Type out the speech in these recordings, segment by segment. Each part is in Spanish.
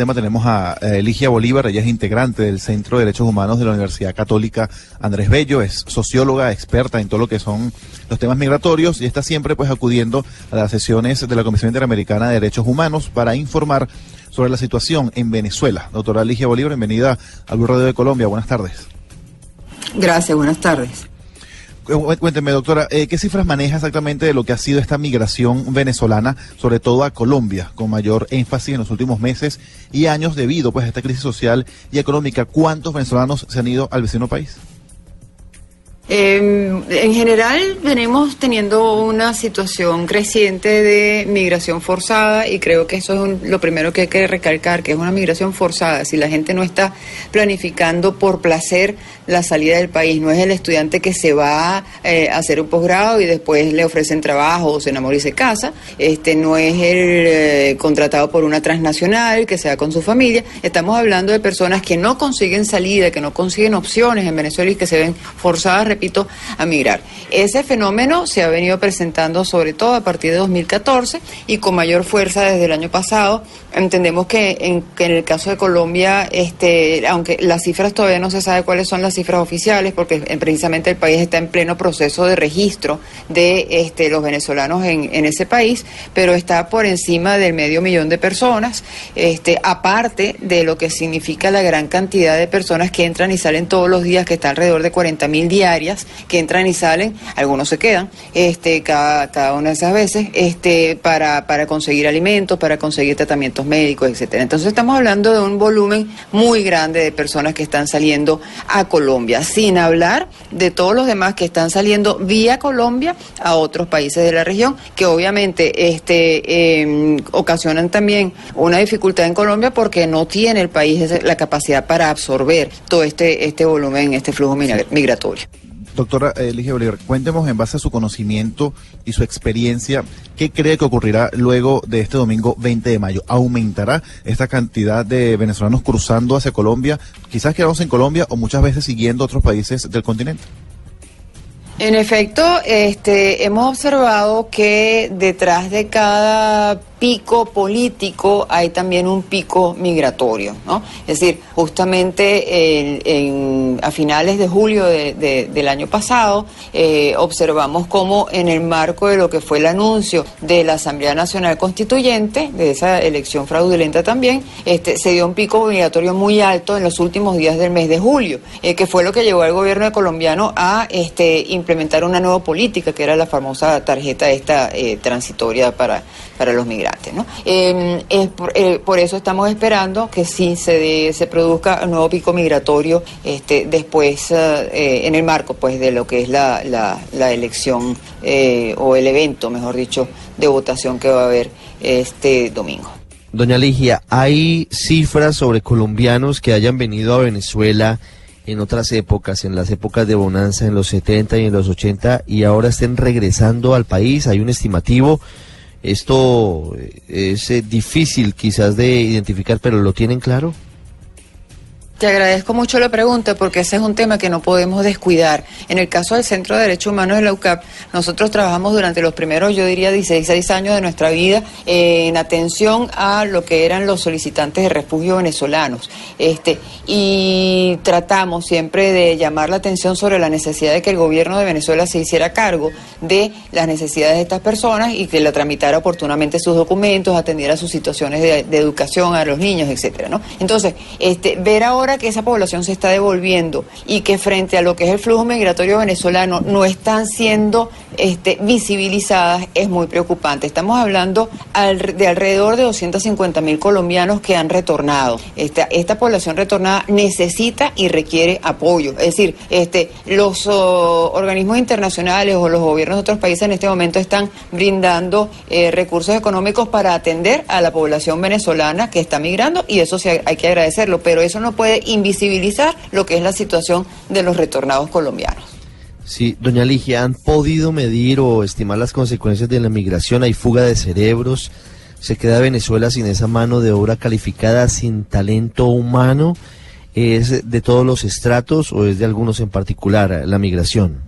tema tenemos a Eligia Bolívar, ella es integrante del Centro de Derechos Humanos de la Universidad Católica Andrés Bello, es socióloga, experta en todo lo que son los temas migratorios y está siempre pues acudiendo a las sesiones de la Comisión Interamericana de Derechos Humanos para informar sobre la situación en Venezuela. Doctora Eligia Bolívar, bienvenida al Radio de Colombia, buenas tardes. Gracias, buenas tardes. Cuénteme, doctora, eh, ¿qué cifras maneja exactamente de lo que ha sido esta migración venezolana, sobre todo a Colombia, con mayor énfasis en los últimos meses y años debido pues, a esta crisis social y económica? ¿Cuántos venezolanos se han ido al vecino país? Eh, en general venimos teniendo una situación creciente de migración forzada y creo que eso es lo primero que hay que recalcar, que es una migración forzada. Si la gente no está planificando por placer la salida del país, no es el estudiante que se va eh, a hacer un posgrado y después le ofrecen trabajo o se enamora y se casa, este no es el eh, contratado por una transnacional que sea con su familia. Estamos hablando de personas que no consiguen salida, que no consiguen opciones en Venezuela y que se ven forzadas repito, a migrar. Ese fenómeno se ha venido presentando sobre todo a partir de 2014 y con mayor fuerza desde el año pasado. Entendemos que en, el caso de Colombia, este, aunque las cifras todavía no se sabe cuáles son las cifras oficiales, porque precisamente el país está en pleno proceso de registro de este, los venezolanos en, en ese país, pero está por encima del medio millón de personas, este, aparte de lo que significa la gran cantidad de personas que entran y salen todos los días, que está alrededor de 40 mil diarias que entran y salen, algunos se quedan, este, cada, cada una de esas veces, este, para, para conseguir alimentos, para conseguir tratamientos médicos, etcétera. Entonces estamos hablando de un volumen muy grande de personas que están saliendo a Colombia, sin hablar de todos los demás que están saliendo vía Colombia a otros países de la región, que obviamente este, em, ocasionan también una dificultad en Colombia porque no tiene el país la capacidad para absorber todo este, este volumen, este flujo migratorio. Doctora Elige Bolívar, cuéntenos en base a su conocimiento y su experiencia, ¿qué cree que ocurrirá luego de este domingo 20 de mayo? ¿Aumentará esta cantidad de venezolanos cruzando hacia Colombia, quizás quedamos en Colombia o muchas veces siguiendo otros países del continente? En efecto, este, hemos observado que detrás de cada pico político hay también un pico migratorio, ¿no? Es decir, justamente en, a finales de julio del año pasado eh, observamos cómo en el marco de lo que fue el anuncio de la Asamblea Nacional Constituyente, de esa elección fraudulenta también, este, se dio un pico migratorio muy alto en los últimos días del mes de julio, eh, que fue lo que llevó al gobierno colombiano a este, implementar una nueva política, que era la famosa tarjeta esta eh, transitoria para, para los migrantes. ¿No? Em, eh, por, eso estamos esperando que sí se, se produzca un nuevo pico migratorio este, después eh, en el marco pues de lo que es la, la, elección eh, o el evento, mejor dicho, de votación que va a haber este domingo. Doña Ligia, ¿hay cifras sobre colombianos que hayan venido a Venezuela en otras épocas, en las épocas de bonanza, en los 70 y en los 80, y ahora estén regresando al país? ¿Hay un estimativo? Esto es eh, difícil quizás de identificar, pero ¿lo tienen claro? Te agradezco mucho la pregunta porque ese es un tema que no podemos descuidar. En el caso del Centro de Derechos Humanos de la UCAP, nosotros trabajamos durante los primeros, yo diría, 16 años de nuestra vida en atención a lo que eran los solicitantes de refugio venezolanos. Este, y tratamos siempre de llamar la atención sobre la necesidad de que el gobierno de Venezuela se hiciera cargo de las necesidades de estas personas y que la tramitara oportunamente sus documentos, atendiera sus situaciones de, de educación a los niños, etcétera, ¿no? Entonces, este, ver ahora que esa población se está devolviendo y que frente a lo que es el flujo migratorio venezolano no están siendo este, visibilizadas es muy preocupante. Estamos hablando de alrededor de 250 mil colombianos que han retornado. Esta, esta población retornada necesita y requiere apoyo. Es decir, este, los organismos internacionales o los gobiernos de otros países en este momento están brindando eh, recursos económicos para atender a la población venezolana que está migrando y eso sí hay que agradecerlo, pero eso no puede invisibilizar lo que es la situación de los retornados colombianos. Sí, doña Ligia, ¿han podido medir o estimar las consecuencias de la migración? ¿Hay fuga de cerebros? ¿Se queda Venezuela sin esa mano de obra calificada, sin talento humano? ¿Es de todos los estratos o es de algunos en particular la migración?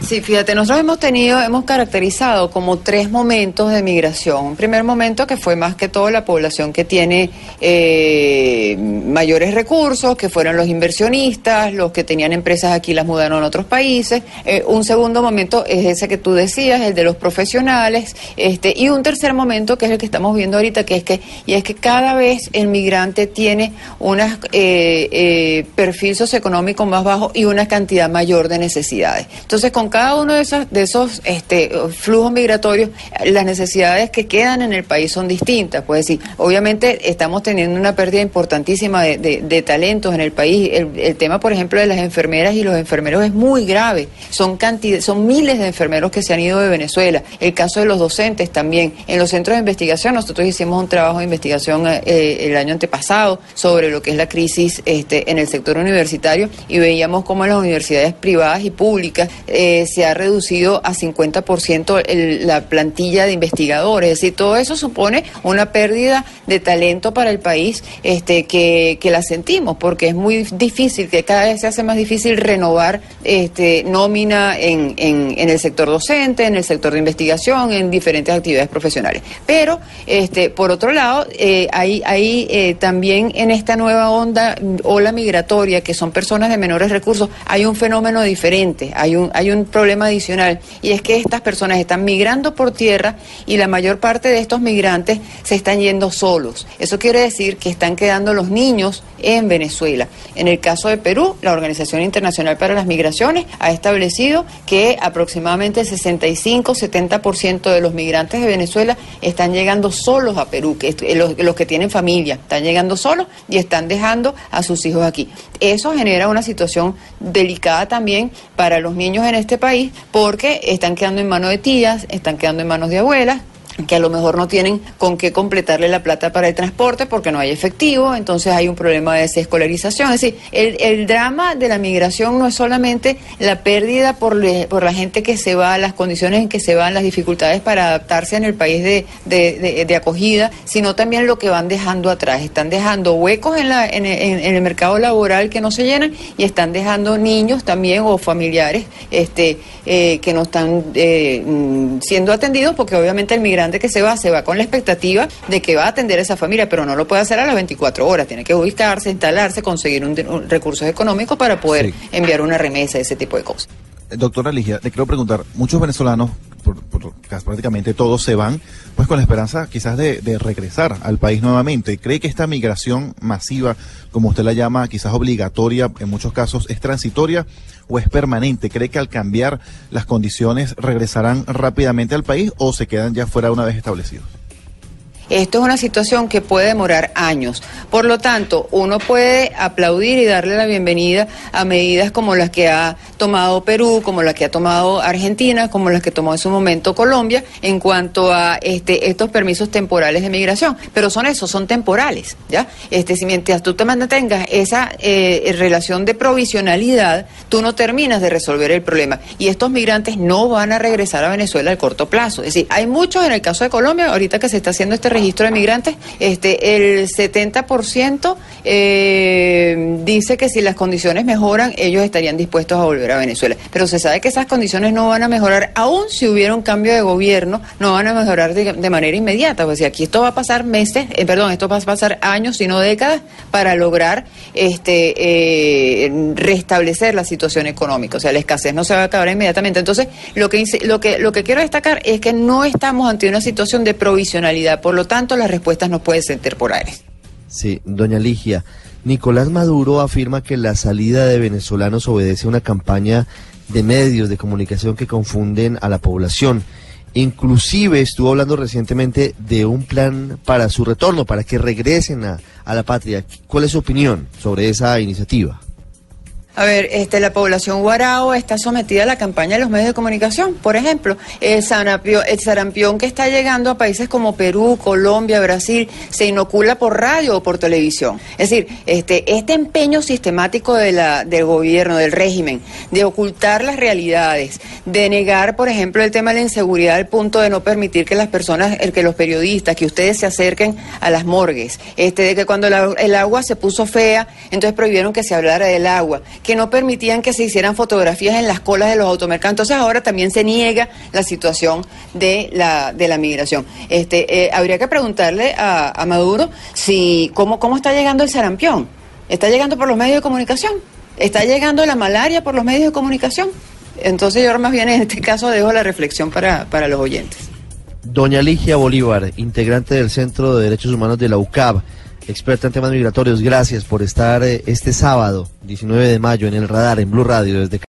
Sí, fíjate, nosotros hemos tenido, hemos caracterizado como tres momentos de migración. Un primer momento que fue más que todo la población que tiene eh, mayores recursos, que fueron los inversionistas, los que tenían empresas aquí las mudaron a otros países. Eh, un segundo momento es ese que tú decías, el de los profesionales. Este, y un tercer momento que es el que estamos viendo ahorita, que es que, y es que cada vez el migrante tiene un eh, perfil socioeconómico más bajo y una cantidad mayor de necesidades. Entonces, con cada uno de esos, este, flujos migratorios, las necesidades que quedan en el país son distintas. Pues sí, obviamente estamos teniendo una pérdida importantísima de, talentos en el país. El, tema, por ejemplo, de las enfermeras y los enfermeros es muy grave. Son, cantidad, son miles de enfermeros que se han ido de Venezuela. El caso de los docentes también. En los centros de investigación, nosotros hicimos un trabajo de investigación eh, el año antepasado sobre lo que es la crisis este, en el sector universitario y veíamos cómo las universidades privadas y públicas eh, se ha reducido a 50% el, la plantilla de investigadores. Es decir, todo eso supone una pérdida de talento para el país este, que, que la sentimos, porque es muy difícil, que cada vez se hace más difícil renovar este, nómina en, en, en el sector docente, en el sector de investigación, en diferentes actividades profesionales. Pero, este, por otro lado, eh, hay, hay eh, también en esta nueva onda, ola migratoria, que son personas de menores recursos, hay un fenómeno diferente, hay un, hay un problema adicional y es que estas personas están migrando por tierra y la mayor parte de estos migrantes se están yendo solos. Eso quiere decir que están quedando los niños en Venezuela. En el caso de Perú, la Organización Internacional para las Migraciones ha establecido que aproximadamente el 65-70% de los migrantes de Venezuela están llegando solos a Perú, que los, los que tienen familia, están llegando solos y están dejando a sus hijos aquí. Eso genera una situación delicada también para los niños en este país porque están quedando en manos de tías, están quedando en manos de abuelas, que a lo mejor no tienen con qué completarle la plata para el transporte porque no hay efectivo, entonces hay un problema de desescolarización. Es decir, el, el drama de la migración no es solamente la pérdida por, por la gente que se va, las condiciones en que se van, las dificultades para adaptarse en el país de, de, de, acogida, sino también lo que van dejando atrás. Están dejando huecos en, la, en, el mercado laboral que no se llenan y están dejando niños también o familiares este, eh, que no están eh, mm, siendo atendidos porque obviamente el migrante que se va, se va con la expectativa de que va a atender a esa familia, pero no lo puede hacer a las 24 horas. Tiene que ubicarse, instalarse, conseguir un, recursos económicos para poder enviar una remesa, ese tipo de cosas. Doctora Ligia, le quiero preguntar, muchos venezolanos, por, prácticamente todos se van, pues con la esperanza quizás de, de, regresar al país nuevamente. ¿Cree que esta migración masiva, como usted la llama, quizás obligatoria, en muchos casos, es transitoria o es permanente? ¿Cree que al cambiar las condiciones regresarán rápidamente al país o se quedan ya fuera una vez establecidos? Esto es una situación que puede demorar años. Por lo tanto, uno puede aplaudir y darle la bienvenida a medidas como las que ha tomado Perú, como las que ha tomado Argentina, como las que tomó en su momento Colombia en cuanto a este, estos permisos temporales de migración. Pero son esos, son temporales, ¿ya? Este, si mientras tú te mantengas esa eh, relación de provisionalidad, tú no terminas de resolver el problema. Y estos migrantes no van a regresar a Venezuela al corto plazo. Es decir, hay muchos en el caso de Colombia, ahorita que se está haciendo este registro de migrantes, este, el 70% eh, dice que si las condiciones mejoran, ellos estarían dispuestos a volver a Venezuela. Pero se sabe que esas condiciones no van a mejorar, aún si hubiera un cambio de gobierno, no van a mejorar de, manera inmediata. Pues si aquí esto va a pasar meses, eh, perdón, esto va a pasar años, sino décadas, para lograr este, eh, restablecer la situación económica. O sea, la escasez no se va a acabar inmediatamente. Entonces, lo que, lo que, lo que quiero destacar es que no estamos ante una situación de provisionalidad. Por lo tanto, las respuestas no pueden ser temporales. Sí, doña Ligia. Nicolás Maduro afirma que la salida de venezolanos obedece a una campaña de medios de comunicación que confunden a la población. Inclusive estuvo hablando recientemente de un plan para su retorno, para que regresen a, a la patria. ¿Cuál es su opinión sobre esa iniciativa? A ver, este, la población guarao está sometida a la campaña de los medios de comunicación. Por ejemplo, el sarampión, que está llegando a países como Perú, Colombia, Brasil, se inocula por radio o por televisión. Es decir, este, este empeño sistemático de la, del gobierno, del régimen, de ocultar las realidades, de negar, por ejemplo, el tema de la inseguridad al punto de no permitir que las personas, que los periodistas, que ustedes se acerquen a las morgues, este, de que cuando el agua se puso fea, entonces prohibieron que se hablara del agua que no permitían que se hicieran fotografías en las colas de los automercados. Entonces ahora también se niega la situación de la, de la migración. Este, eh, habría que preguntarle a, Maduro si cómo, cómo está llegando el sarampión. ¿Está llegando por los medios de comunicación? ¿Está llegando la malaria por los medios de comunicación? Entonces yo más bien en este caso dejo la reflexión para, para los oyentes. Doña Ligia Bolívar, integrante del Centro de Derechos Humanos de la UCAB, experta en temas migratorios, gracias por estar eh, este sábado, 19 de mayo, en el radar, en Blue Radio, desde